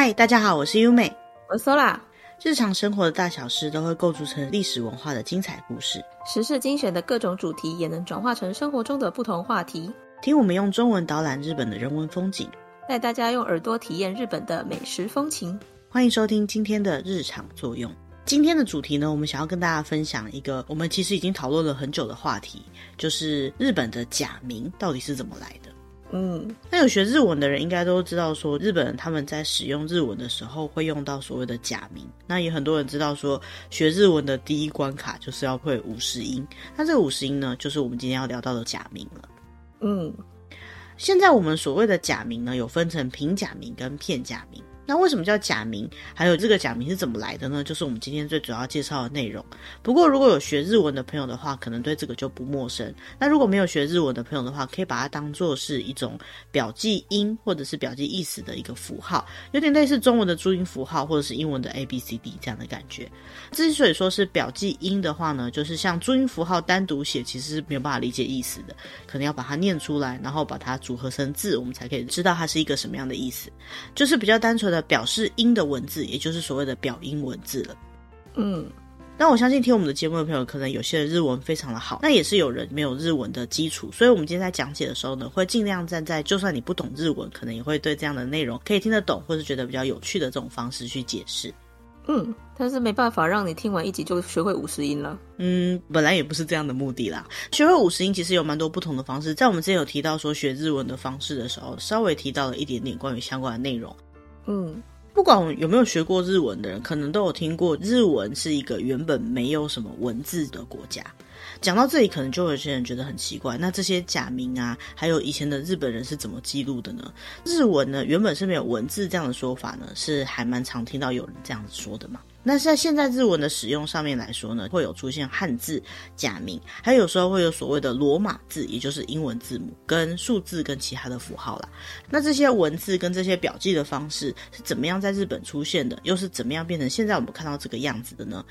嗨，大家好，我是优美，我是 Sola。日常生活的大小事都会构筑成历史文化的精彩故事，时事精选的各种主题也能转化成生活中的不同话题。听我们用中文导览日本的人文风景，带大家用耳朵体验日本的美食风情。欢迎收听今天的日常作用。今天的主题呢，我们想要跟大家分享一个我们其实已经讨论了很久的话题，就是日本的假名到底是怎么来的。嗯，那有学日文的人应该都知道，说日本人他们在使用日文的时候会用到所谓的假名。那也很多人知道说，学日文的第一关卡就是要会五十音。那这个五十音呢，就是我们今天要聊到的假名了。嗯，现在我们所谓的假名呢，有分成平假名跟片假名。那为什么叫假名？还有这个假名是怎么来的呢？就是我们今天最主要介绍的内容。不过如果有学日文的朋友的话，可能对这个就不陌生。那如果没有学日文的朋友的话，可以把它当做是一种表记音或者是表记意思的一个符号，有点类似中文的注音符号或者是英文的 A B C D 这样的感觉。之所以说是表记音的话呢，就是像注音符号单独写其实是没有办法理解意思的，可能要把它念出来，然后把它组合成字，我们才可以知道它是一个什么样的意思。就是比较单纯的。表示音的文字，也就是所谓的表音文字了。嗯，那我相信听我们的节目的朋友，可能有些人日文非常的好，那也是有人没有日文的基础，所以我们今天在讲解的时候呢，会尽量站在就算你不懂日文，可能也会对这样的内容可以听得懂，或是觉得比较有趣的这种方式去解释。嗯，但是没办法让你听完一集就学会五十音了。嗯，本来也不是这样的目的啦。学会五十音其实有蛮多不同的方式，在我们之前有提到说学日文的方式的时候，稍微提到了一点点关于相关的内容。嗯，不管有没有学过日文的人，可能都有听过日文是一个原本没有什么文字的国家。讲到这里，可能就有些人觉得很奇怪，那这些假名啊，还有以前的日本人是怎么记录的呢？日文呢，原本是没有文字这样的说法呢，是还蛮常听到有人这样子说的嘛。那在现在日文的使用上面来说呢，会有出现汉字、假名，还有时候会有所谓的罗马字，也就是英文字母跟数字跟其他的符号啦。那这些文字跟这些表记的方式是怎么样在日本出现的？又是怎么样变成现在我们看到这个样子的呢？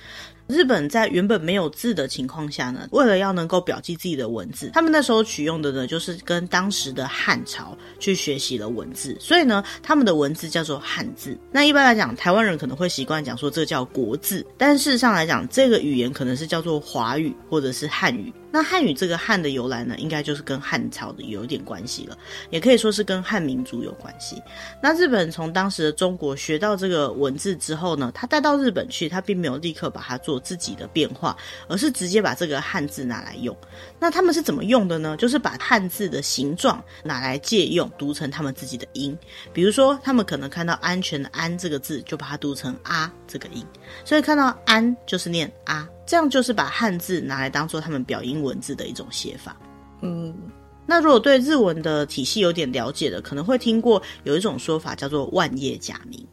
日本在原本没有字的情况下呢，为了要能够表记自己的文字，他们那时候取用的呢，就是跟当时的汉朝去学习了文字，所以呢，他们的文字叫做汉字。那一般来讲，台湾人可能会习惯讲说这叫叫国字，但事实上来讲，这个语言可能是叫做华语或者是汉语。那汉语这个汉的由来呢，应该就是跟汉朝的有点关系了，也可以说是跟汉民族有关系。那日本从当时的中国学到这个文字之后呢，他带到日本去，他并没有立刻把它做自己的变化，而是直接把这个汉字拿来用。那他们是怎么用的呢？就是把汉字的形状拿来借用，读成他们自己的音。比如说，他们可能看到安全的安这个字，就把它读成啊这个音。所以看到安就是念啊。这样就是把汉字拿来当做他们表音文字的一种写法。嗯，那如果对日文的体系有点了解的，可能会听过有一种说法叫做万叶假名。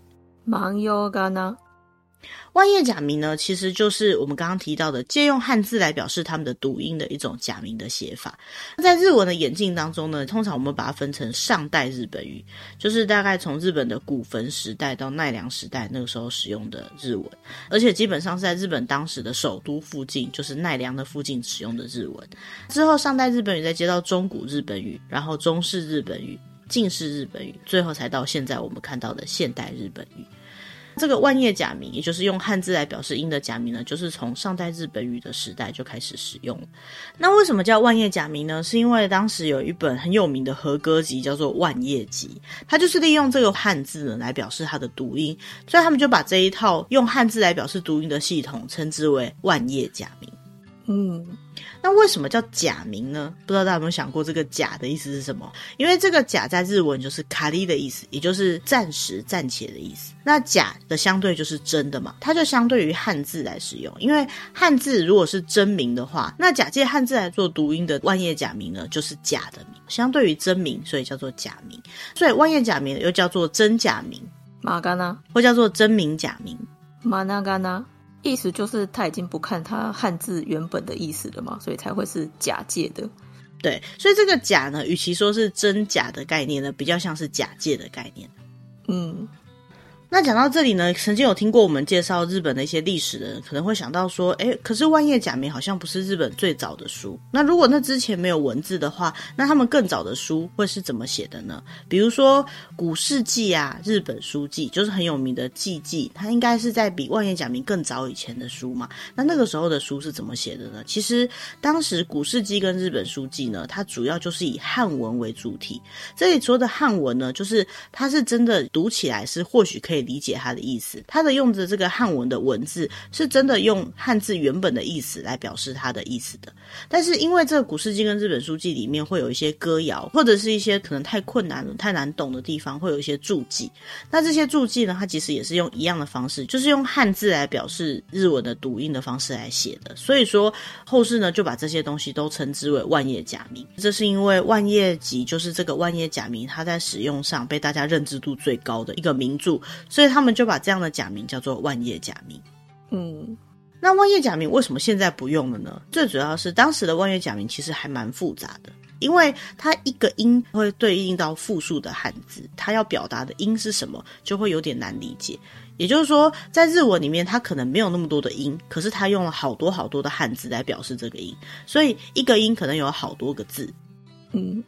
万叶假名呢，其实就是我们刚刚提到的借用汉字来表示他们的读音的一种假名的写法。在日文的演进当中呢，通常我们把它分成上代日本语，就是大概从日本的古坟时代到奈良时代那个时候使用的日文，而且基本上是在日本当时的首都附近，就是奈良的附近使用的日文。之后上代日本语再接到中古日本语，然后中世日本语、近世日本语，最后才到现在我们看到的现代日本语。这个万叶假名，也就是用汉字来表示音的假名呢，就是从上代日本语的时代就开始使用。那为什么叫万叶假名呢？是因为当时有一本很有名的和歌集叫做《万叶集》，它就是利用这个汉字呢来表示它的读音，所以他们就把这一套用汉字来表示读音的系统称之为万叶假名。嗯。那为什么叫假名呢？不知道大家有没有想过，这个“假”的意思是什么？因为这个“假”在日文就是“卡利”的意思，也就是暂时、暂且的意思。那“假”的相对就是真的嘛，它就相对于汉字来使用。因为汉字如果是真名的话，那假借汉字来做读音的万叶假名呢，就是假的名，相对于真名，所以叫做假名。所以万叶假名又叫做真假名，马嘎纳，或叫做真名假名，马那嘎纳。意思就是他已经不看他汉字原本的意思了嘛，所以才会是假借的。对，所以这个假呢，与其说是真假的概念呢，比较像是假借的概念。嗯，那讲到这里呢，曾经有听过我们介绍日本的一些历史的人，可能会想到说，哎，可是万叶假名好像不是日本最早的书。那如果那之前没有文字的话，那他们更早的书会是怎么写的呢？比如说古事记啊，日本书记就是很有名的纪记，它应该是在比万叶假名更早以前的书嘛。那那个时候的书是怎么写的呢？其实当时古事记跟日本书记呢，它主要就是以汉文为主体。这里说的汉文呢，就是它是真的读起来是或许可以。理解它的意思，它的用的这个汉文的文字是真的用汉字原本的意思来表示它的意思的。但是因为这个古事记跟日本书记里面会有一些歌谣，或者是一些可能太困难了、太难懂的地方，会有一些注记。那这些注记呢，它其实也是用一样的方式，就是用汉字来表示日文的读音的方式来写的。所以说后世呢就把这些东西都称之为万叶假名。这是因为万叶集就是这个万叶假名，它在使用上被大家认知度最高的一个名著。所以他们就把这样的假名叫做万叶假名。嗯，那万叶假名为什么现在不用了呢？最主要是当时的万叶假名其实还蛮复杂的，因为它一个音会对应到复数的汉字，它要表达的音是什么，就会有点难理解。也就是说，在日文里面，它可能没有那么多的音，可是它用了好多好多的汉字来表示这个音，所以一个音可能有好多个字。嗯。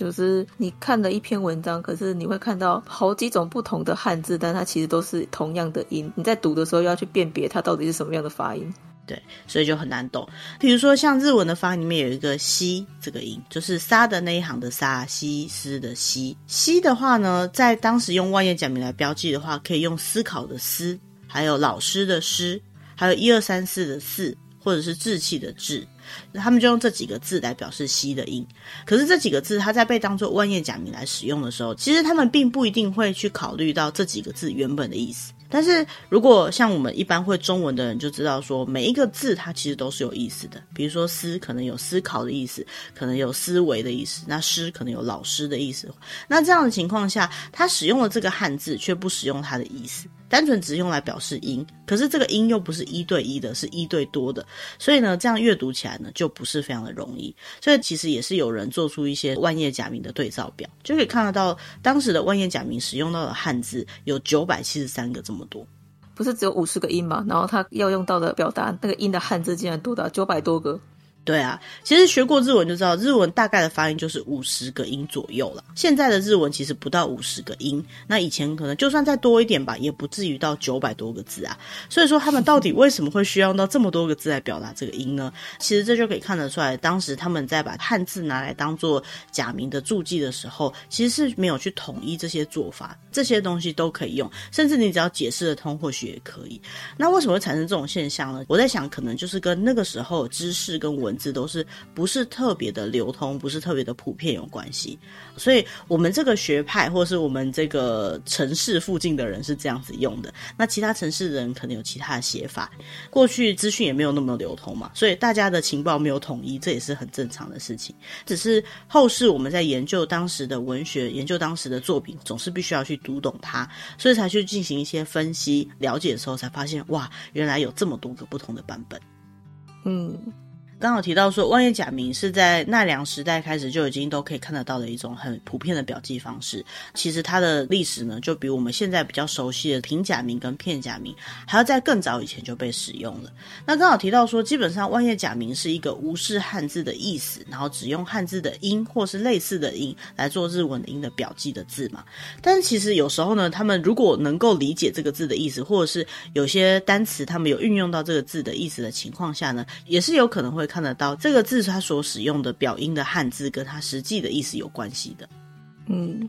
就是你看了一篇文章，可是你会看到好几种不同的汉字，但它其实都是同样的音。你在读的时候要去辨别它到底是什么样的发音，对，所以就很难懂。比如说像日文的发音里面有一个“西”这个音，就是“沙”的那一行的“沙”，“西斯”的“西”。“西”的话呢，在当时用万叶假名来标记的话，可以用思考的“思”，还有老师的“师”，还有一二三四的“四”，或者是志气的“志”。他们就用这几个字来表示“西”的音，可是这几个字它在被当作万叶假名来使用的时候，其实他们并不一定会去考虑到这几个字原本的意思。但是如果像我们一般会中文的人就知道说，每一个字它其实都是有意思的。比如说“思”可能有思考的意思，可能有思维的意思；那“师”可能有老师的意思。那这样的情况下，他使用了这个汉字，却不使用它的意思。单纯只用来表示音，可是这个音又不是一对一的，是一对多的，所以呢，这样阅读起来呢就不是非常的容易。所以其实也是有人做出一些万叶假名的对照表，就可以看得到当时的万叶假名使用到的汉字有九百七十三个这么多，不是只有五十个音嘛？然后他要用到的表达那个音的汉字竟然多达九百多个。对啊，其实学过日文就知道，日文大概的发音就是五十个音左右了。现在的日文其实不到五十个音，那以前可能就算再多一点吧，也不至于到九百多个字啊。所以说他们到底为什么会需要到这么多个字来表达这个音呢？其实这就可以看得出来，当时他们在把汉字拿来当做假名的注记的时候，其实是没有去统一这些做法，这些东西都可以用，甚至你只要解释得通，或许也可以。那为什么会产生这种现象呢？我在想，可能就是跟那个时候知识跟文文字都是不是特别的流通，不是特别的普遍有关系，所以我们这个学派或是我们这个城市附近的人是这样子用的，那其他城市人可能有其他的写法。过去资讯也没有那么流通嘛，所以大家的情报没有统一，这也是很正常的事情。只是后世我们在研究当时的文学，研究当时的作品，总是必须要去读懂它，所以才去进行一些分析了解的时候，才发现哇，原来有这么多个不同的版本。嗯。刚好提到说，万叶假名是在奈良时代开始就已经都可以看得到的一种很普遍的表记方式。其实它的历史呢，就比我们现在比较熟悉的平假名跟片假名还要在更早以前就被使用了。那刚好提到说，基本上万叶假名是一个无视汉字的意思，然后只用汉字的音或是类似的音来做日文的音的表记的字嘛。但是其实有时候呢，他们如果能够理解这个字的意思，或者是有些单词他们有运用到这个字的意思的情况下呢，也是有可能会。看得到这个字，它所使用的表音的汉字跟它实际的意思有关系的。嗯，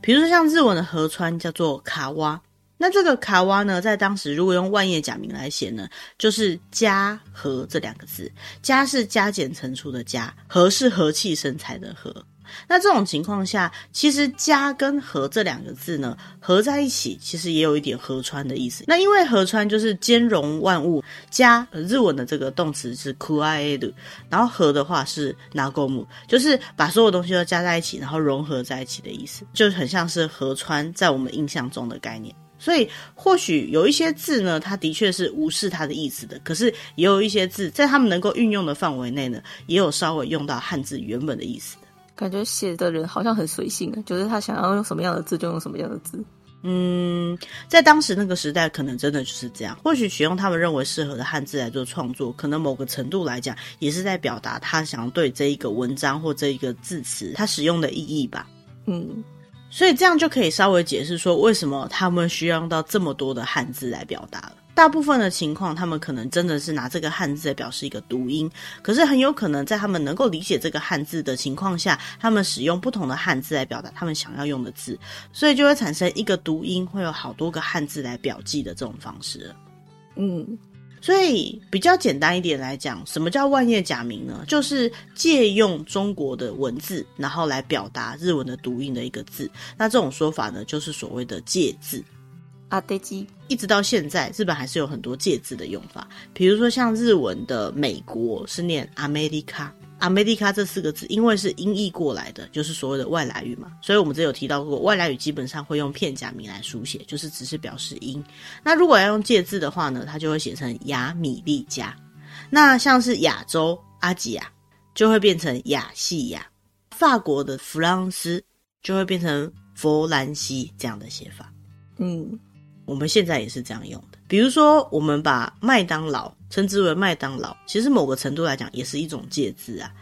比如说像日文的河川叫做卡哇，那这个卡哇呢，在当时如果用万叶假名来写呢，就是加和这两个字，加是加减乘除的加，和是和气生财的和。那这种情况下，其实“加”跟“和”这两个字呢，合在一起，其实也有一点河川的意思。那因为河川就是兼容万物，加日文的这个动词是 kuaeru，然后和的话是 nagomu，就是把所有东西都加在一起，然后融合在一起的意思，就很像是河川在我们印象中的概念。所以或许有一些字呢，它的确是无视它的意思的，可是也有一些字在他们能够运用的范围内呢，也有稍微用到汉字原本的意思。感觉写的人好像很随性啊，就是他想要用什么样的字就用什么样的字。嗯，在当时那个时代，可能真的就是这样。或许选用他们认为适合的汉字来做创作，可能某个程度来讲，也是在表达他想要对这一个文章或这一个字词他使用的意义吧。嗯，所以这样就可以稍微解释说，为什么他们需要用到这么多的汉字来表达了。大部分的情况，他们可能真的是拿这个汉字来表示一个读音，可是很有可能在他们能够理解这个汉字的情况下，他们使用不同的汉字来表达他们想要用的字，所以就会产生一个读音会有好多个汉字来表记的这种方式。嗯，所以比较简单一点来讲，什么叫万叶假名呢？就是借用中国的文字，然后来表达日文的读音的一个字。那这种说法呢，就是所谓的借字。阿德基一直到现在，日本还是有很多借字的用法。比如说，像日文的“美国”是念 “America”，“America” 这四个字，因为是音译过来的，就是所谓的外来语嘛。所以我们这有提到过，外来语基本上会用片假名来书写，就是只是表示音。那如果要用借字的话呢，它就会写成“亚米利加”。那像是亚洲阿吉亚，就会变成亚细亚。法国的弗朗斯就会变成佛兰西这样的写法。嗯。我们现在也是这样用的，比如说，我们把麦当劳称之为麦当劳，其实某个程度来讲也是一种借字啊。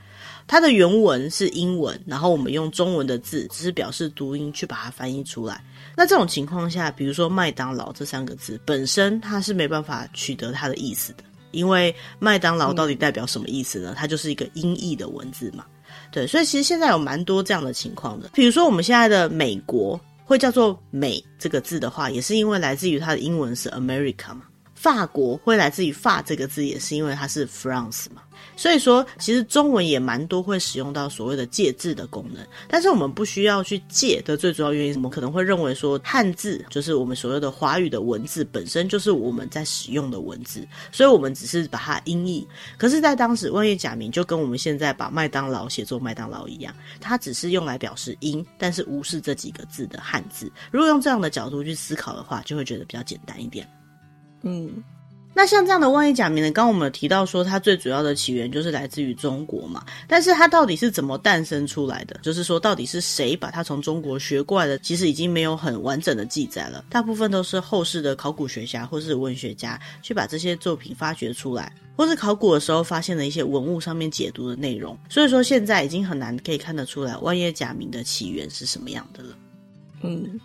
它的原文是英文，然后我们用中文的字，只是表示读音去把它翻译出来。那这种情况下，比如说麦当劳这三个字本身它是没办法取得它的意思的，因为麦当劳到底代表什么意思呢？它就是一个音译的文字嘛。对，所以其实现在有蛮多这样的情况的，比如说我们现在的美国。会叫做“美”这个字的话，也是因为来自于它的英文是 America 嘛。法国会来自于“法”这个字，也是因为它是 France 嘛。所以说，其实中文也蛮多会使用到所谓的借字的功能，但是我们不需要去借的最主要原因，我们可能会认为说汉字就是我们所谓的华语的文字本身就是我们在使用的文字，所以我们只是把它音译。可是，在当时万叶假名就跟我们现在把麦当劳写作麦当劳一样，它只是用来表示音，但是无视这几个字的汉字。如果用这样的角度去思考的话，就会觉得比较简单一点。嗯。那像这样的万叶假名呢？刚刚我们有提到说，它最主要的起源就是来自于中国嘛。但是它到底是怎么诞生出来的？就是说，到底是谁把它从中国学过来的？其实已经没有很完整的记载了。大部分都是后世的考古学家或是文学家去把这些作品发掘出来，或是考古的时候发现了一些文物上面解读的内容。所以说，现在已经很难可以看得出来万叶假名的起源是什么样的了。嗯。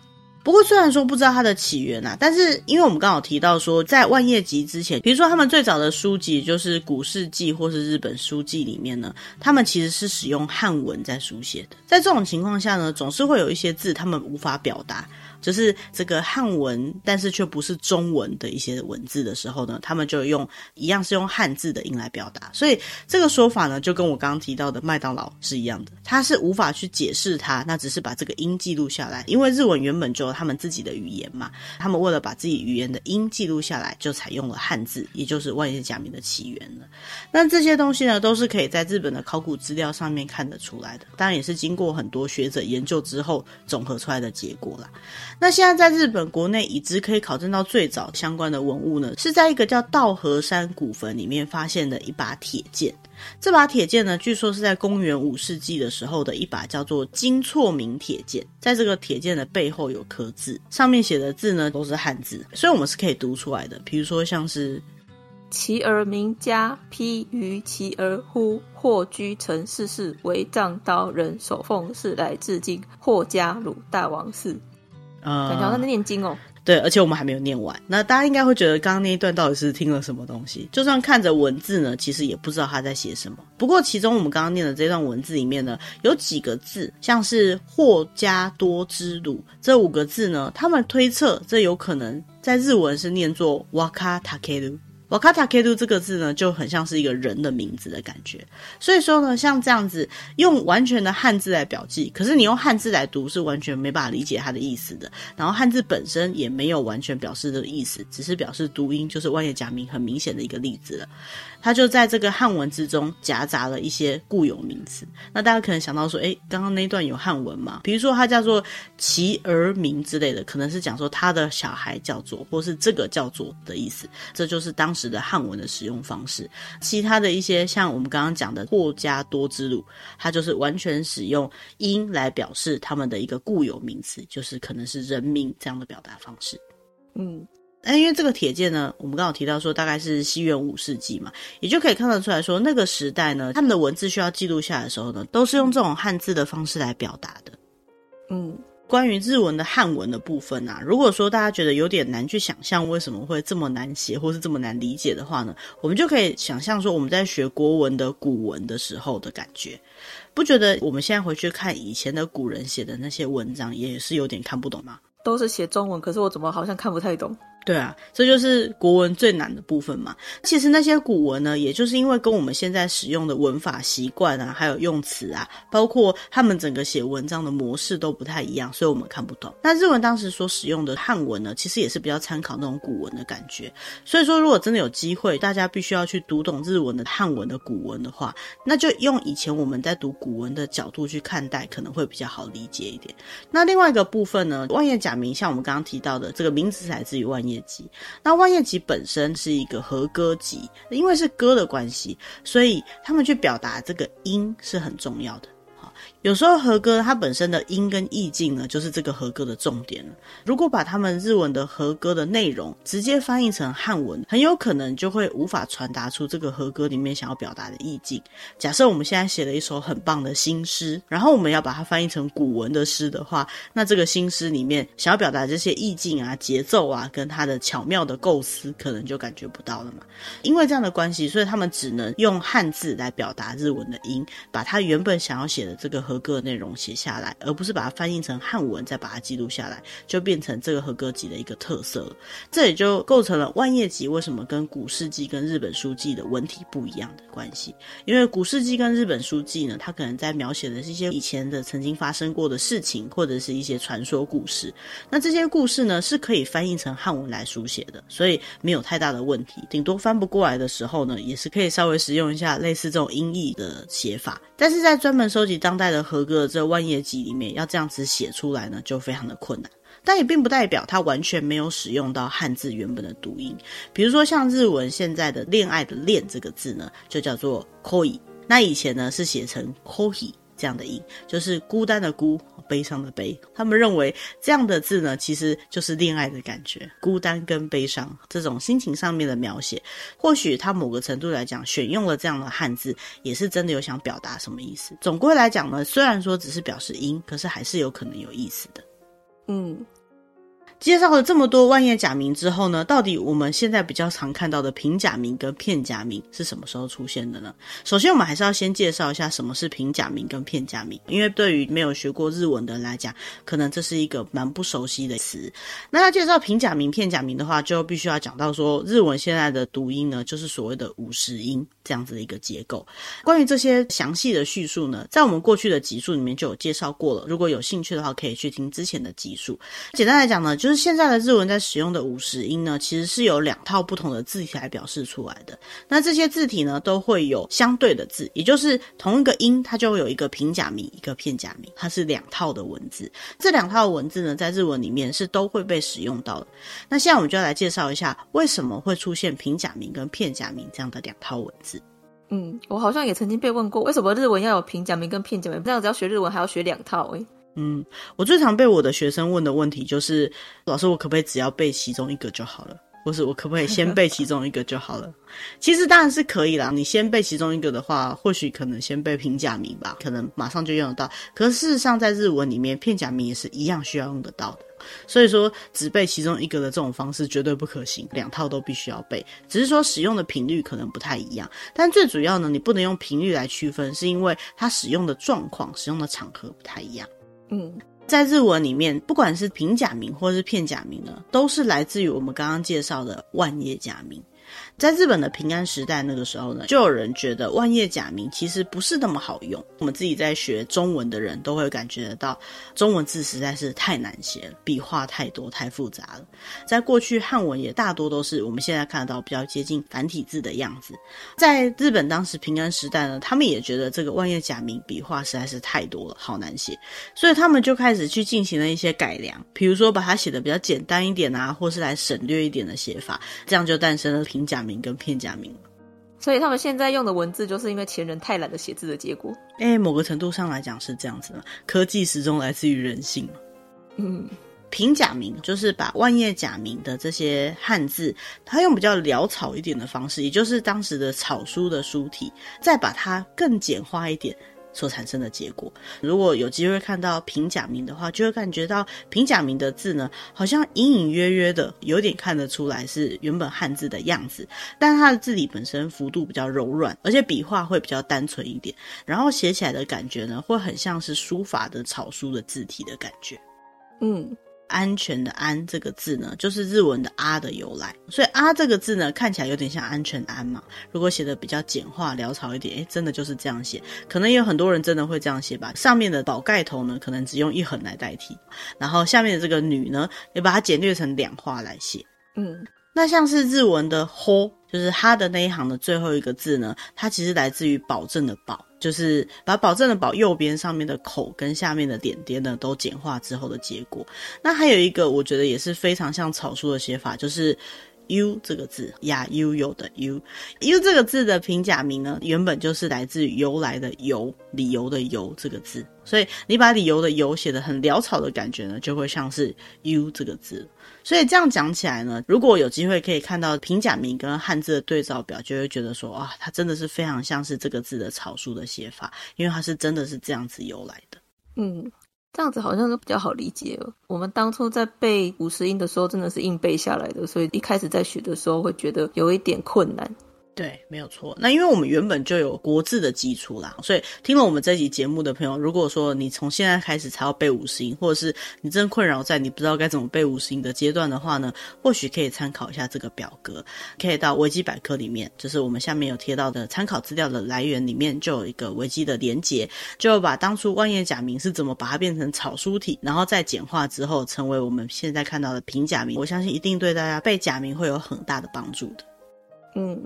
不过，虽然说不知道它的起源啊，但是因为我们刚好提到说，在万叶集之前，比如说他们最早的书籍就是《古世纪》或是《日本书记》里面呢，他们其实是使用汉文在书写的。在这种情况下呢，总是会有一些字他们无法表达。就是这个汉文，但是却不是中文的一些文字的时候呢，他们就用一样是用汉字的音来表达。所以这个说法呢，就跟我刚刚提到的麦当劳是一样的，他是无法去解释它，那只是把这个音记录下来。因为日文原本就有他们自己的语言嘛，他们为了把自己语言的音记录下来，就采用了汉字，也就是万叶假名的起源了。那这些东西呢，都是可以在日本的考古资料上面看得出来的，当然也是经过很多学者研究之后总合出来的结果啦。那现在在日本国内已知可以考证到最早相关的文物呢，是在一个叫稻荷山古坟里面发现的一把铁剑。这把铁剑呢，据说是在公元五世纪的时候的一把叫做金错铭铁剑。在这个铁剑的背后有刻字，上面写的字呢都是汉字，所以我们是可以读出来的。比如说像是“其而名家披于其而乎霍居城世事为藏刀人手奉事来致敬霍家鲁大王寺”。嗯，感觉在念经哦。对，而且我们还没有念完。那大家应该会觉得，刚刚那一段到底是听了什么东西？就算看着文字呢，其实也不知道他在写什么。不过，其中我们刚刚念的这段文字里面呢，有几个字，像是“霍加多之鲁”这五个字呢，他们推测这有可能在日文是念作“瓦卡塔克鲁”。瓦卡塔 K 杜这个字呢，就很像是一个人的名字的感觉。所以说呢，像这样子用完全的汉字来表记，可是你用汉字来读是完全没办法理解它的意思的。然后汉字本身也没有完全表示这个意思，只是表示读音，就是万叶假名很明显的一个例子了。它就在这个汉文之中夹杂了一些固有名词。那大家可能想到说，诶，刚刚那一段有汉文嘛？比如说它叫做其儿名之类的，可能是讲说他的小孩叫做，或是这个叫做的意思。这就是当时的汉文的使用方式。其他的一些像我们刚刚讲的霍加多之鲁，它就是完全使用音来表示他们的一个固有名词，就是可能是人名这样的表达方式。嗯。那因为这个铁剑呢，我们刚好提到说大概是西元五世纪嘛，也就可以看得出来说那个时代呢，他们的文字需要记录下来的时候呢，都是用这种汉字的方式来表达的。嗯，关于日文的汉文的部分啊，如果说大家觉得有点难去想象为什么会这么难写或是这么难理解的话呢，我们就可以想象说我们在学国文的古文的时候的感觉，不觉得我们现在回去看以前的古人写的那些文章也是有点看不懂吗？都是写中文，可是我怎么好像看不太懂？对啊，这就是国文最难的部分嘛。其实那些古文呢，也就是因为跟我们现在使用的文法习惯啊，还有用词啊，包括他们整个写文章的模式都不太一样，所以我们看不懂。那日文当时所使用的汉文呢，其实也是比较参考那种古文的感觉。所以说，如果真的有机会，大家必须要去读懂日文的汉文的古文的话，那就用以前我们在读古文的角度去看待，可能会比较好理解一点。那另外一个部分呢，万叶假名，像我们刚刚提到的这个名字来自于万叶。集，那万叶集本身是一个和歌集，因为是歌的关系，所以他们去表达这个音是很重要的。有时候和歌它本身的音跟意境呢，就是这个和歌的重点了。如果把他们日文的和歌的内容直接翻译成汉文，很有可能就会无法传达出这个和歌里面想要表达的意境。假设我们现在写了一首很棒的新诗，然后我们要把它翻译成古文的诗的话，那这个新诗里面想要表达这些意境啊、节奏啊，跟它的巧妙的构思，可能就感觉不到了嘛。因为这样的关系，所以他们只能用汉字来表达日文的音，把他原本想要写的这个和歌内容写下来，而不是把它翻译成汉文再把它记录下来，就变成这个和歌集的一个特色了。这也就构成了万叶集为什么跟古世纪跟日本书记的文体不一样的关系。因为古世纪跟日本书记呢，它可能在描写的是一些以前的曾经发生过的事情，或者是一些传说故事。那这些故事呢，是可以翻译成汉文来书写的，所以没有太大的问题。顶多翻不过来的时候呢，也是可以稍微使用一下类似这种音译的写法。但是在专门收集当代的合格的这万叶集里面，要这样子写出来呢，就非常的困难。但也并不代表它完全没有使用到汉字原本的读音。比如说像日文现在的“恋爱”的“恋”这个字呢，就叫做 “koi”。那以前呢是写成 “kohi” 这样的音，就是孤单的孤。悲伤的悲，他们认为这样的字呢，其实就是恋爱的感觉，孤单跟悲伤这种心情上面的描写。或许他某个程度来讲，选用了这样的汉字，也是真的有想表达什么意思。总归来讲呢，虽然说只是表示音，可是还是有可能有意思的。嗯。介绍了这么多万叶假名之后呢，到底我们现在比较常看到的平假名跟片假名是什么时候出现的呢？首先，我们还是要先介绍一下什么是平假名跟片假名，因为对于没有学过日文的人来讲，可能这是一个蛮不熟悉的词。那要介绍平假名、片假名的话，就必须要讲到说，日文现在的读音呢，就是所谓的五十音这样子的一个结构。关于这些详细的叙述呢，在我们过去的集数里面就有介绍过了。如果有兴趣的话，可以去听之前的集数。简单来讲呢，就就是现在的日文在使用的五十音呢，其实是有两套不同的字体来表示出来的。那这些字体呢，都会有相对的字，也就是同一个音，它就会有一个平假名，一个片假名，它是两套的文字。这两套文字呢，在日文里面是都会被使用到的。那现在我们就要来介绍一下，为什么会出现平假名跟片假名这样的两套文字。嗯，我好像也曾经被问过，为什么日文要有平假名跟片假名？这样子要学日文还要学两套诶。嗯，我最常被我的学生问的问题就是，老师，我可不可以只要背其中一个就好了？或是我可不可以先背其中一个就好了？其实当然是可以啦。你先背其中一个的话，或许可能先背平假名吧，可能马上就用得到。可是事实上，在日文里面，片假名也是一样需要用得到的。所以说，只背其中一个的这种方式绝对不可行，两套都必须要背。只是说使用的频率可能不太一样，但最主要呢，你不能用频率来区分，是因为它使用的状况、使用的场合不太一样。嗯，在日文里面，不管是平假名或是片假名呢，都是来自于我们刚刚介绍的万叶假名。在日本的平安时代那个时候呢，就有人觉得万叶假名其实不是那么好用。我们自己在学中文的人都会感觉得到，中文字实在是太难写了，笔画太多太复杂了。在过去汉文也大多都是我们现在看得到比较接近繁体字的样子。在日本当时平安时代呢，他们也觉得这个万叶假名笔画实在是太多了，好难写，所以他们就开始去进行了一些改良，比如说把它写的比较简单一点啊，或是来省略一点的写法，这样就诞生了假名跟片假名。所以他们现在用的文字，就是因为前人太懒得写字的结果。哎、欸，某个程度上来讲是这样子的，科技始终来自于人性。嗯，平假名就是把万叶假名的这些汉字，它用比较潦草一点的方式，也就是当时的草书的书体，再把它更简化一点。所产生的结果，如果有机会看到平假名的话，就会感觉到平假名的字呢，好像隐隐约约的有点看得出来是原本汉字的样子，但它的字体本身幅度比较柔软，而且笔画会比较单纯一点，然后写起来的感觉呢，会很像是书法的草书的字体的感觉，嗯。安全的“安”这个字呢，就是日文的“啊”的由来。所以“啊”这个字呢，看起来有点像安全“安”嘛。如果写的比较简化、潦草一点，诶，真的就是这样写。可能也有很多人真的会这样写吧。上面的宝盖头呢，可能只用一横来代替，然后下面的这个“女”呢，也把它简略成两画来写。嗯，那像是日文的 “ho”，就是“哈”的那一行的最后一个字呢，它其实来自于保证的“保”。就是把保证的保右边上面的口跟下面的点点呢都简化之后的结果。那还有一个我觉得也是非常像草书的写法，就是 “u” 这个字，呀 u 有的 u，u 这个字的平假名呢，原本就是来自于由来的由，理由的由这个字。所以你把理由的由写得很潦草的感觉呢，就会像是 “u” 这个字。所以这样讲起来呢，如果有机会可以看到平假名跟汉字的对照表，就会觉得说，哇，它真的是非常像是这个字的草书的写法，因为它是真的是这样子由来的。嗯，这样子好像都比较好理解了。我们当初在背五十音的时候，真的是硬背下来的，所以一开始在学的时候会觉得有一点困难。对，没有错。那因为我们原本就有国字的基础啦，所以听了我们这集节目的朋友，如果说你从现在开始才要背五十音，或者是你真困扰在你不知道该怎么背五十音的阶段的话呢，或许可以参考一下这个表格，可以到维基百科里面，就是我们下面有贴到的参考资料的来源里面，就有一个维基的连结，就把当初万叶假名是怎么把它变成草书体，然后再简化之后成为我们现在看到的平假名，我相信一定对大家背假名会有很大的帮助的。嗯。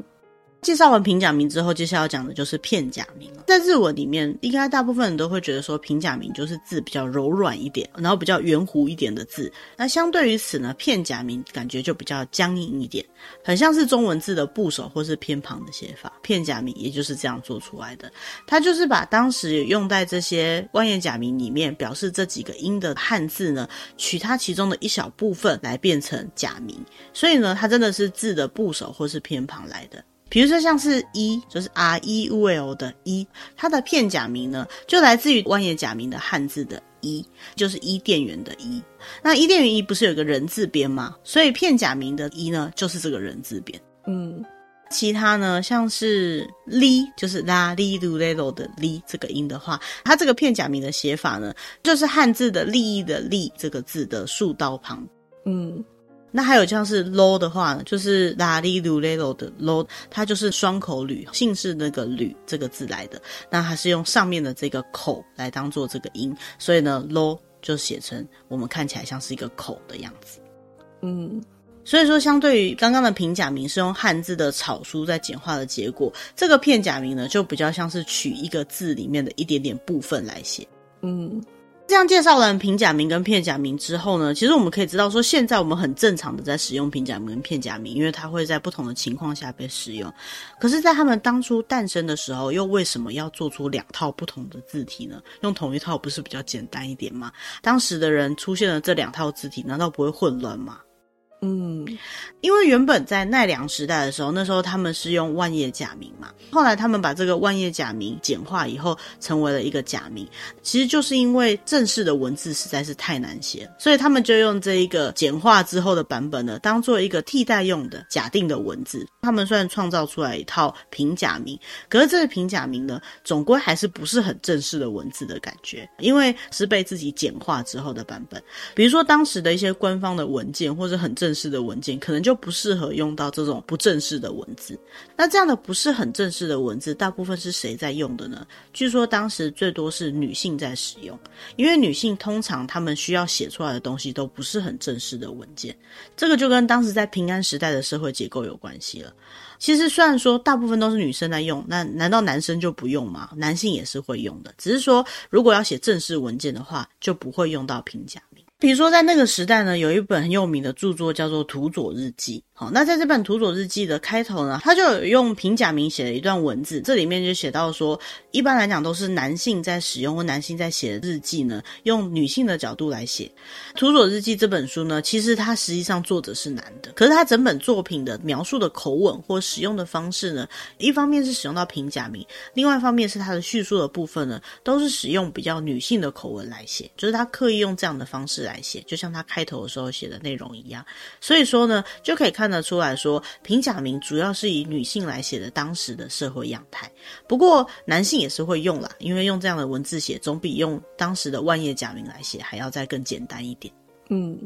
介绍完平假名之后，接下来要讲的就是片假名了。在日文里面，应该大部分人都会觉得说，平假名就是字比较柔软一点，然后比较圆弧一点的字。那相对于此呢，片假名感觉就比较僵硬一点，很像是中文字的部首或是偏旁的写法。片假名也就是这样做出来的，它就是把当时用在这些万叶假名里面表示这几个音的汉字呢，取它其中的一小部分来变成假名。所以呢，它真的是字的部首或是偏旁来的。比如说像是一，就是 R E U L 的一，它的片假名呢，就来自于万叶假名的汉字的一，就是伊甸园的伊。那伊甸园一不是有个人字边吗？所以片假名的一呢，就是这个人字边。嗯，其他呢，像是哩，就是啦哩噜嘞噜的哩这个音的话，它这个片假名的写法呢，就是汉字的利益的利这个字的竖刀旁。嗯。那还有像是 low 的话呢，就是拉里鲁雷罗的 low，它就是双口吕，姓氏那个吕这个字来的。那它是用上面的这个口来当做这个音，所以呢 low 就写成我们看起来像是一个口的样子。嗯，所以说相对于刚刚的平假名是用汉字的草书在简化的结果，这个片假名呢就比较像是取一个字里面的一点点部分来写。嗯。这样介绍完平假名跟片假名之后呢，其实我们可以知道说，现在我们很正常的在使用平假名跟片假名，因为它会在不同的情况下被使用。可是，在他们当初诞生的时候，又为什么要做出两套不同的字体呢？用同一套不是比较简单一点吗？当时的人出现了这两套字体，难道不会混乱吗？嗯，因为原本在奈良时代的时候，那时候他们是用万叶假名嘛，后来他们把这个万叶假名简化以后，成为了一个假名。其实就是因为正式的文字实在是太难写，所以他们就用这一个简化之后的版本呢，当做一个替代用的假定的文字。他们虽然创造出来一套平假名，可是这个平假名呢，总归还是不是很正式的文字的感觉，因为是被自己简化之后的版本。比如说当时的一些官方的文件或者很正。正式的文件，可能就不适合用到这种不正式的文字。那这样的不是很正式的文字，大部分是谁在用的呢？据说当时最多是女性在使用，因为女性通常她们需要写出来的东西都不是很正式的文件。这个就跟当时在平安时代的社会结构有关系了。其实虽然说大部分都是女生在用，那难道男生就不用吗？男性也是会用的，只是说如果要写正式文件的话，就不会用到平假名。比如说在那个时代呢，有一本很有名的著作叫做《土佐日记》。好，那在这本《土佐日记》的开头呢，他就有用平假名写了一段文字，这里面就写到说，一般来讲都是男性在使用或男性在写的日记呢，用女性的角度来写。《土佐日记》这本书呢，其实它实际上作者是男的，可是他整本作品的描述的口吻或使用的方式呢，一方面是使用到平假名，另外一方面是他的叙述的部分呢，都是使用比较女性的口吻来写，就是他刻意用这样的方式来来写，就像他开头的时候写的内容一样。所以说呢，就可以看得出来说，平假名主要是以女性来写的当时的社会样态。不过男性也是会用啦，因为用这样的文字写，总比用当时的万叶假名来写还要再更简单一点。嗯，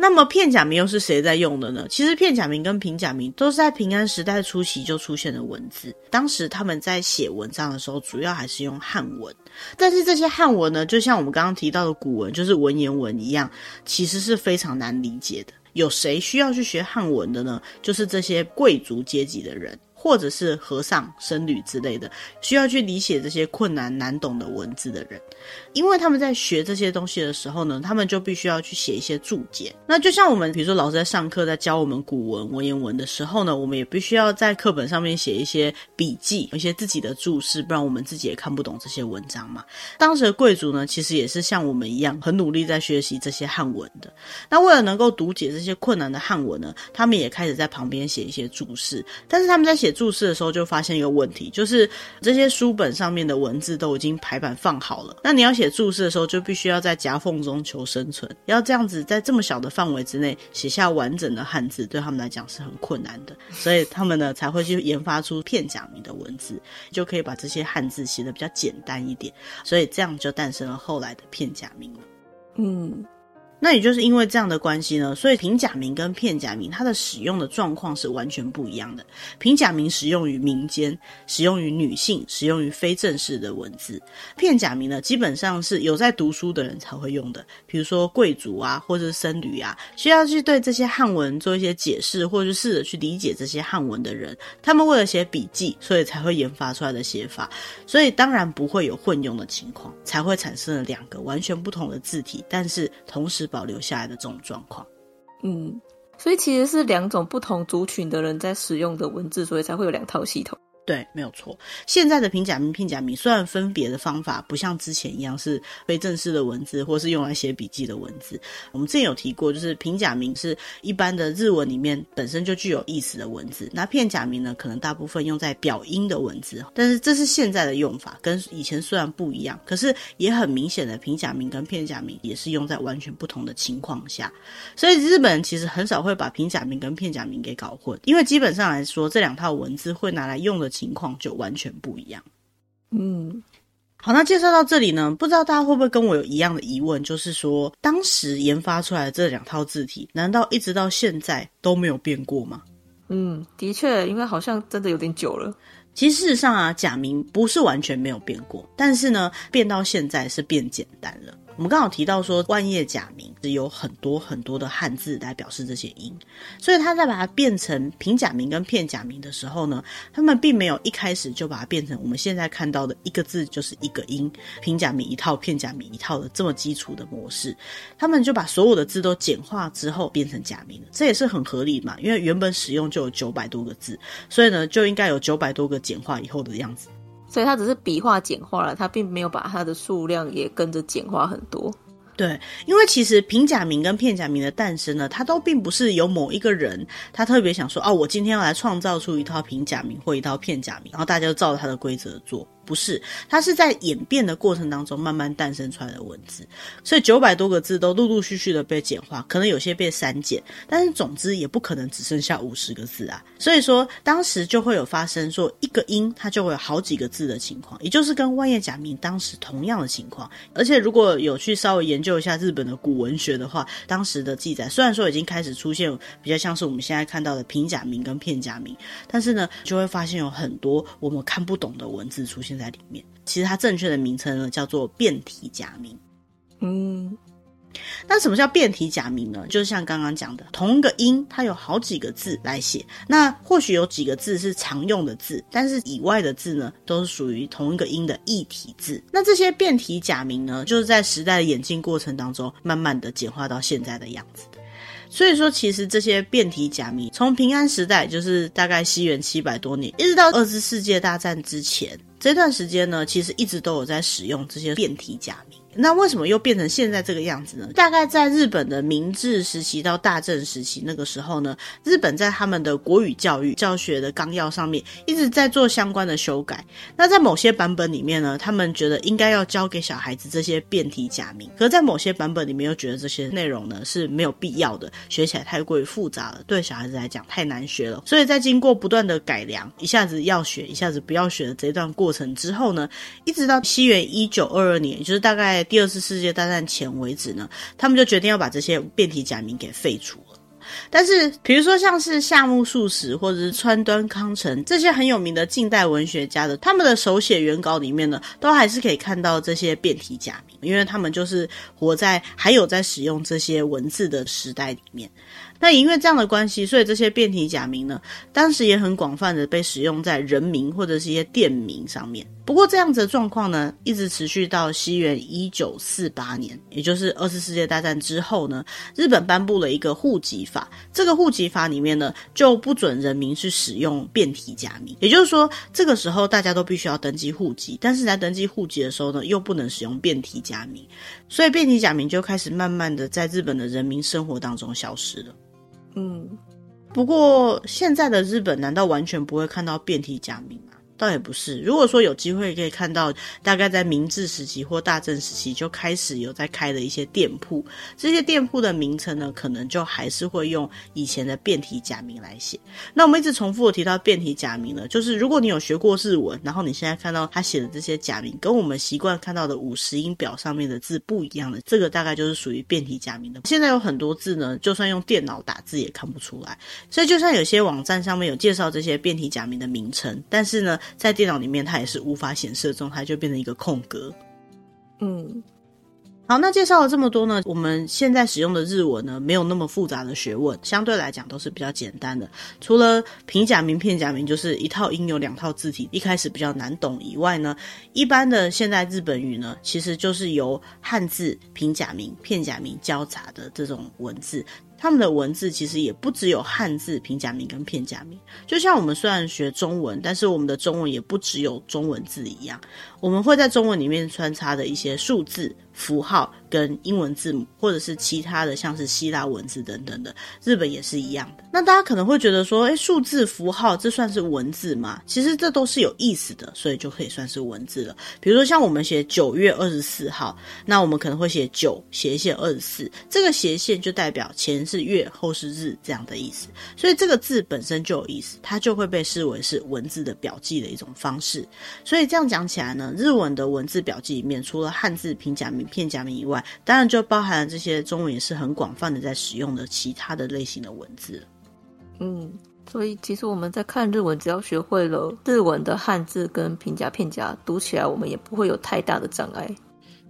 那么片假名又是谁在用的呢？其实片假名跟平假名都是在平安时代初期就出现的文字。当时他们在写文章的时候，主要还是用汉文。但是这些汉文呢，就像我们刚刚提到的古文，就是文言文一样，其实是非常难理解的。有谁需要去学汉文的呢？就是这些贵族阶级的人，或者是和尚、僧侣之类的，需要去理解这些困难难懂的文字的人。因为他们在学这些东西的时候呢，他们就必须要去写一些注解。那就像我们，比如说老师在上课在教我们古文文言文的时候呢，我们也必须要在课本上面写一些笔记，一些自己的注释，不然我们自己也看不懂这些文章嘛。当时的贵族呢，其实也是像我们一样，很努力在学习这些汉文的。那为了能够读解这些困难的汉文呢，他们也开始在旁边写一些注释。但是他们在写注释的时候，就发现一个问题，就是这些书本上面的文字都已经排版放好了，那你要写注释的时候，就必须要在夹缝中求生存，要这样子在这么小的范围之内写下完整的汉字，对他们来讲是很困难的，所以他们呢才会去研发出片假名的文字，就可以把这些汉字写得比较简单一点，所以这样就诞生了后来的片假名了。嗯。那也就是因为这样的关系呢，所以平假名跟片假名它的使用的状况是完全不一样的。平假名使用于民间，使用于女性，使用于非正式的文字。片假名呢，基本上是有在读书的人才会用的，比如说贵族啊，或者是僧侣啊，需要去对这些汉文做一些解释，或者是试着去理解这些汉文的人，他们为了写笔记，所以才会研发出来的写法。所以当然不会有混用的情况，才会产生了两个完全不同的字体，但是同时。保留下来的这种状况，嗯，所以其实是两种不同族群的人在使用的文字，所以才会有两套系统。对，没有错。现在的平假名、片假名虽然分别的方法不像之前一样是非正式的文字，或是用来写笔记的文字。我们之前有提过，就是平假名是一般的日文里面本身就具有意思的文字，那片假名呢，可能大部分用在表音的文字。但是这是现在的用法，跟以前虽然不一样，可是也很明显的平假名跟片假名也是用在完全不同的情况下。所以日本人其实很少会把平假名跟片假名给搞混，因为基本上来说，这两套文字会拿来用的。情况就完全不一样。嗯，好，那介绍到这里呢，不知道大家会不会跟我有一样的疑问，就是说，当时研发出来的这两套字体，难道一直到现在都没有变过吗？嗯，的确，因为好像真的有点久了。其实事实上啊，假名不是完全没有变过，但是呢，变到现在是变简单了。我们刚好提到说，万叶假名是有很多很多的汉字来表示这些音，所以他在把它变成平假名跟片假名的时候呢，他们并没有一开始就把它变成我们现在看到的一个字就是一个音，平假名一套，片假名一套的这么基础的模式，他们就把所有的字都简化之后变成假名，这也是很合理嘛，因为原本使用就有九百多个字，所以呢就应该有九百多个简化以后的样子。所以它只是笔画简化了，它并没有把它的数量也跟着简化很多。对，因为其实平假名跟片假名的诞生呢，它都并不是有某一个人他特别想说，哦，我今天要来创造出一套平假名或一套片假名，然后大家就照着他的规则做。不是，它是在演变的过程当中慢慢诞生出来的文字。所以九百多个字都陆陆续续的被简化，可能有些被删减，但是总之也不可能只剩下五十个字啊。所以说当时就会有发生说一个音它就会有好几个字的情况，也就是跟万叶假名当时同样的情况。而且如果有去稍微研究一下日本的古文学的话，当时的记载虽然说已经开始出现比较像是我们现在看到的平假名跟片假名，但是呢就会发现有很多我们看不懂的文字出现在里面。其实它正确的名称呢叫做变体假名。嗯。那什么叫变体假名呢？就是像刚刚讲的，同一个音它有好几个字来写。那或许有几个字是常用的字，但是以外的字呢，都是属于同一个音的异体字。那这些变体假名呢，就是在时代的演进过程当中，慢慢的简化到现在的样子。所以说，其实这些变体假谜，从平安时代，就是大概西元七百多年，一直到二次世界大战之前这段时间呢，其实一直都有在使用这些变体假谜。那为什么又变成现在这个样子呢？大概在日本的明治时期到大正时期那个时候呢，日本在他们的国语教育教学的纲要上面一直在做相关的修改。那在某些版本里面呢，他们觉得应该要教给小孩子这些变体假名，可在某些版本里面又觉得这些内容呢是没有必要的，学起来太过于复杂了，对小孩子来讲太难学了。所以在经过不断的改良，一下子要学，一下子不要学的这段过程之后呢，一直到西元一九二二年，就是大概。第二次世界大战前为止呢，他们就决定要把这些变体假名给废除了。但是，比如说像是夏目漱石或者是川端康成这些很有名的近代文学家的，他们的手写原稿里面呢，都还是可以看到这些变体假名，因为他们就是活在还有在使用这些文字的时代里面。那因为这样的关系，所以这些变体假名呢，当时也很广泛的被使用在人名或者是一些店名上面。不过这样子的状况呢，一直持续到西元一九四八年，也就是二次世界大战之后呢，日本颁布了一个户籍法。这个户籍法里面呢，就不准人民去使用变体假名。也就是说，这个时候大家都必须要登记户籍，但是在登记户籍的时候呢，又不能使用变体假名，所以变体假名就开始慢慢的在日本的人民生活当中消失了。嗯，不过现在的日本难道完全不会看到变体假名吗？倒也不是，如果说有机会可以看到，大概在明治时期或大正时期就开始有在开的一些店铺，这些店铺的名称呢，可能就还是会用以前的变体假名来写。那我们一直重复的提到变体假名呢，就是如果你有学过日文，然后你现在看到他写的这些假名，跟我们习惯看到的五十音表上面的字不一样的，这个大概就是属于变体假名的。现在有很多字呢，就算用电脑打字也看不出来，所以就算有些网站上面有介绍这些变体假名的名称，但是呢。在电脑里面，它也是无法显示的状态，就变成一个空格。嗯，好，那介绍了这么多呢，我们现在使用的日文呢，没有那么复杂的学问，相对来讲都是比较简单的。除了平假名、片假名，就是一套音有两套字体，一开始比较难懂以外呢，一般的现在日本语呢，其实就是由汉字、平假名、片假名交杂的这种文字。他们的文字其实也不只有汉字、平假名跟片假名，就像我们虽然学中文，但是我们的中文也不只有中文字一样，我们会在中文里面穿插的一些数字。符号跟英文字母，或者是其他的，像是希腊文字等等的，日本也是一样的。那大家可能会觉得说，诶，数字符号这算是文字吗？其实这都是有意思的，所以就可以算是文字了。比如说像我们写九月二十四号，那我们可能会写九斜线二十四，这个斜线就代表前是月，后是日这样的意思。所以这个字本身就有意思，它就会被视为是文字的表记的一种方式。所以这样讲起来呢，日文的文字表记里面，除了汉字、平假名。片假名以外，当然就包含了这些中文也是很广泛的在使用的其他的类型的文字。嗯，所以其实我们在看日文，只要学会了日文的汉字跟平假片假，读起来我们也不会有太大的障碍。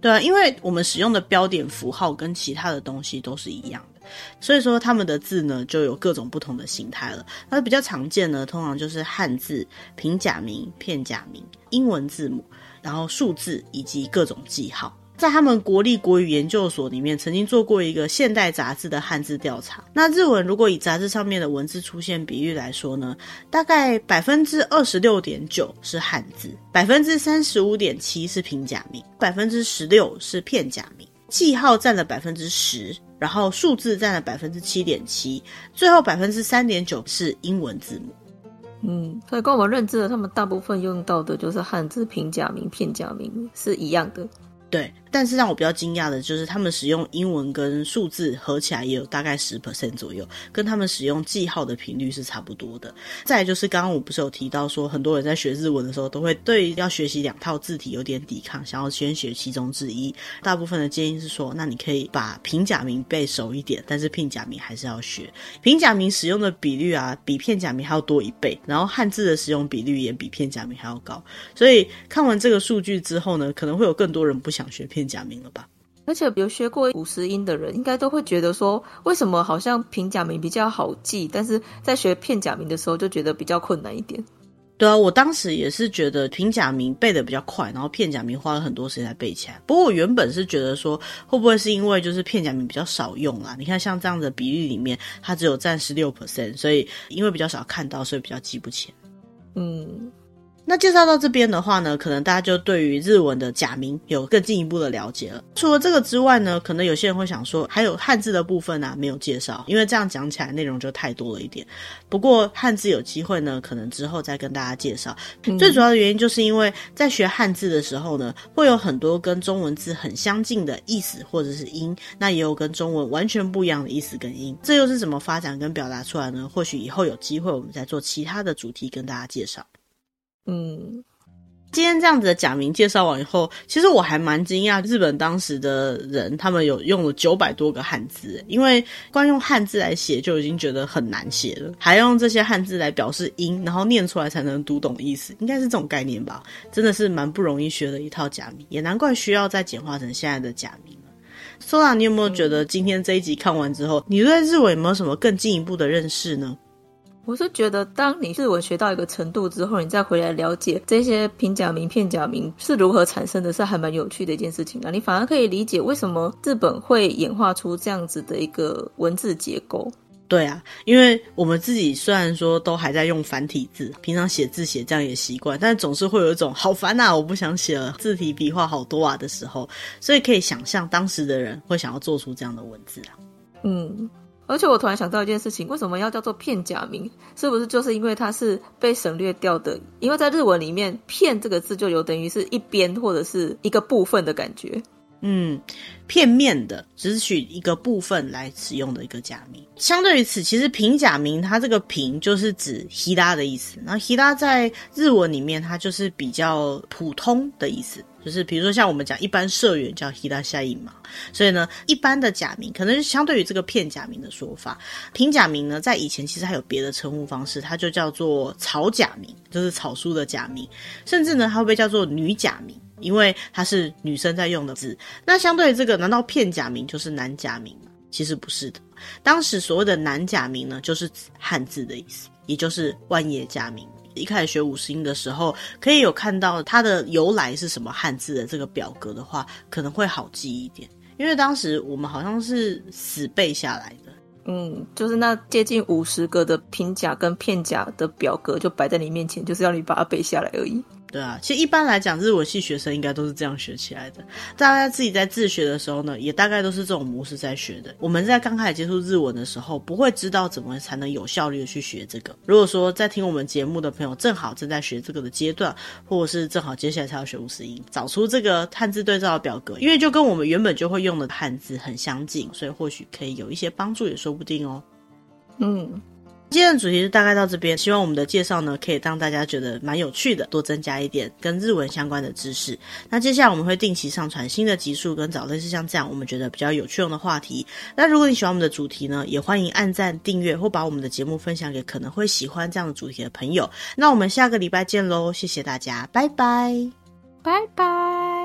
对啊，因为我们使用的标点符号跟其他的东西都是一样的，所以说他们的字呢就有各种不同的形态了。那比较常见呢，通常就是汉字、平假名、片假名、英文字母，然后数字以及各种记号。在他们国立国语研究所里面，曾经做过一个现代杂志的汉字调查。那日文如果以杂志上面的文字出现比率来说呢，大概百分之二十六点九是汉字，百分之三十五点七是平假名，百分之十六是片假名，记号占了百分之十，然后数字占了百分之七点七，最后百分之三点九是英文字母。嗯，所以跟我们认知的他们大部分用到的就是汉字平假名、片假名是一样的。对，但是让我比较惊讶的就是，他们使用英文跟数字合起来也有大概十 percent 左右，跟他们使用记号的频率是差不多的。再就是刚刚我不是有提到说，很多人在学日文的时候都会对要学习两套字体有点抵抗，想要先学其中之一。大部分的建议是说，那你可以把平假名背熟一点，但是片假名还是要学。平假名使用的比率啊，比片假名还要多一倍，然后汉字的使用比率也比片假名还要高。所以看完这个数据之后呢，可能会有更多人不想。学片假名了吧？而且有学过古诗音的人，应该都会觉得说，为什么好像平假名比较好记，但是在学片假名的时候就觉得比较困难一点。对啊，我当时也是觉得平假名背的比较快，然后片假名花了很多时间才背起来。不过我原本是觉得说，会不会是因为就是片假名比较少用啊？你看像这样的比例里面，它只有占十六 percent，所以因为比较少看到，所以比较记不起。嗯。那介绍到这边的话呢，可能大家就对于日文的假名有更进一步的了解了。除了这个之外呢，可能有些人会想说，还有汉字的部分啊，没有介绍，因为这样讲起来内容就太多了一点。不过汉字有机会呢，可能之后再跟大家介绍。嗯。最主要的原因就是因为在学汉字的时候呢，会有很多跟中文字很相近的意思或者是音，那也有跟中文完全不一样的意思跟音。这又是怎么发展跟表达出来呢？或许以后有机会我们再做其他的主题跟大家介绍。嗯，今天这样子的假名介绍完以后，其实我还蛮惊讶，日本当时的人他们有用了九百多个汉字，因为光用汉字来写就已经觉得很难写了，还用这些汉字来表示音，然后念出来才能读懂意思，应该是这种概念吧？真的是蛮不容易学的一套假名，也难怪需要再简化成现在的假名了。Sora，你有没有觉得今天这一集看完之后，你对日文有没有什么更进一步的认识呢？我是觉得，当你日文学到一个程度之后，你再回来了解这些平假名、片假名是如何产生的，是还蛮有趣的一件事情啊。你反而可以理解为什么日本会演化出这样子的一个文字结构。对啊，因为我们自己虽然说都还在用繁体字，平常写字写这样也习惯，但总是会有一种好烦啊，我不想写了，字体笔画好多啊的时候，所以可以想象当时的人会想要做出这样的文字啊。嗯。而且我突然想到一件事情，为什么要叫做片假名？是不是就是因为它是被省略掉的？因为在日文里面，“片”这个字就有等于是一边或者是一个部分的感觉。嗯，片面的，只取一个部分来使用的一个假名。相对于此，其实平假名它这个“平”就是指“ひら”的意思。然后“ひら”在日文里面，它就是比较普通的意思。就是比如说像我们讲一般社员叫 hirasain 嘛，所以呢，一般的假名可能是相对于这个片假名的说法。平假名呢，在以前其实还有别的称呼方式，它就叫做草假名，就是草书的假名，甚至呢，它会被叫做女假名， 因为它是女生在用的字。那相对于这个，难道片假名就是男假名吗？其实不是的。当时所谓的男假名呢，就是指汉字的意思，也就是万叶假名。一开始学五十音的时候，可以有看到它的由来是什么汉字的这个表格的话，可能会好记一点。因为当时我们好像是死背下来的，嗯，就是那接近五十个的平假跟片假的表格就摆在你面前，就是要你把它背下来而已。对啊，其实一般来讲，日文系学生应该都是这样学起来的。大家自己在自学的时候呢，也大概都是这种模式在学的。我们在刚开始接触日文的时候，不会知道怎么才能有效率的去学这个。如果说在听我们节目的朋友正好正在学这个的阶段，或者是正好接下来才要学五十音，找出这个汉字对照的表格，因为就跟我们原本就会用的汉字很相近，所以或许可以有一些帮助，也说不定哦。嗯。今天的主题就大概到这边，希望我们的介绍呢，可以让大家觉得蛮有趣的，多增加一点跟日文相关的知识。那接下来我们会定期上传新的集数，跟找类似像这样我们觉得比较有趣用的话题。那如果你喜欢我们的主题呢，也欢迎按赞、订阅或把我们的节目分享给可能会喜欢这样的主题的朋友。那我们下个礼拜见喽，谢谢大家，拜拜，拜拜。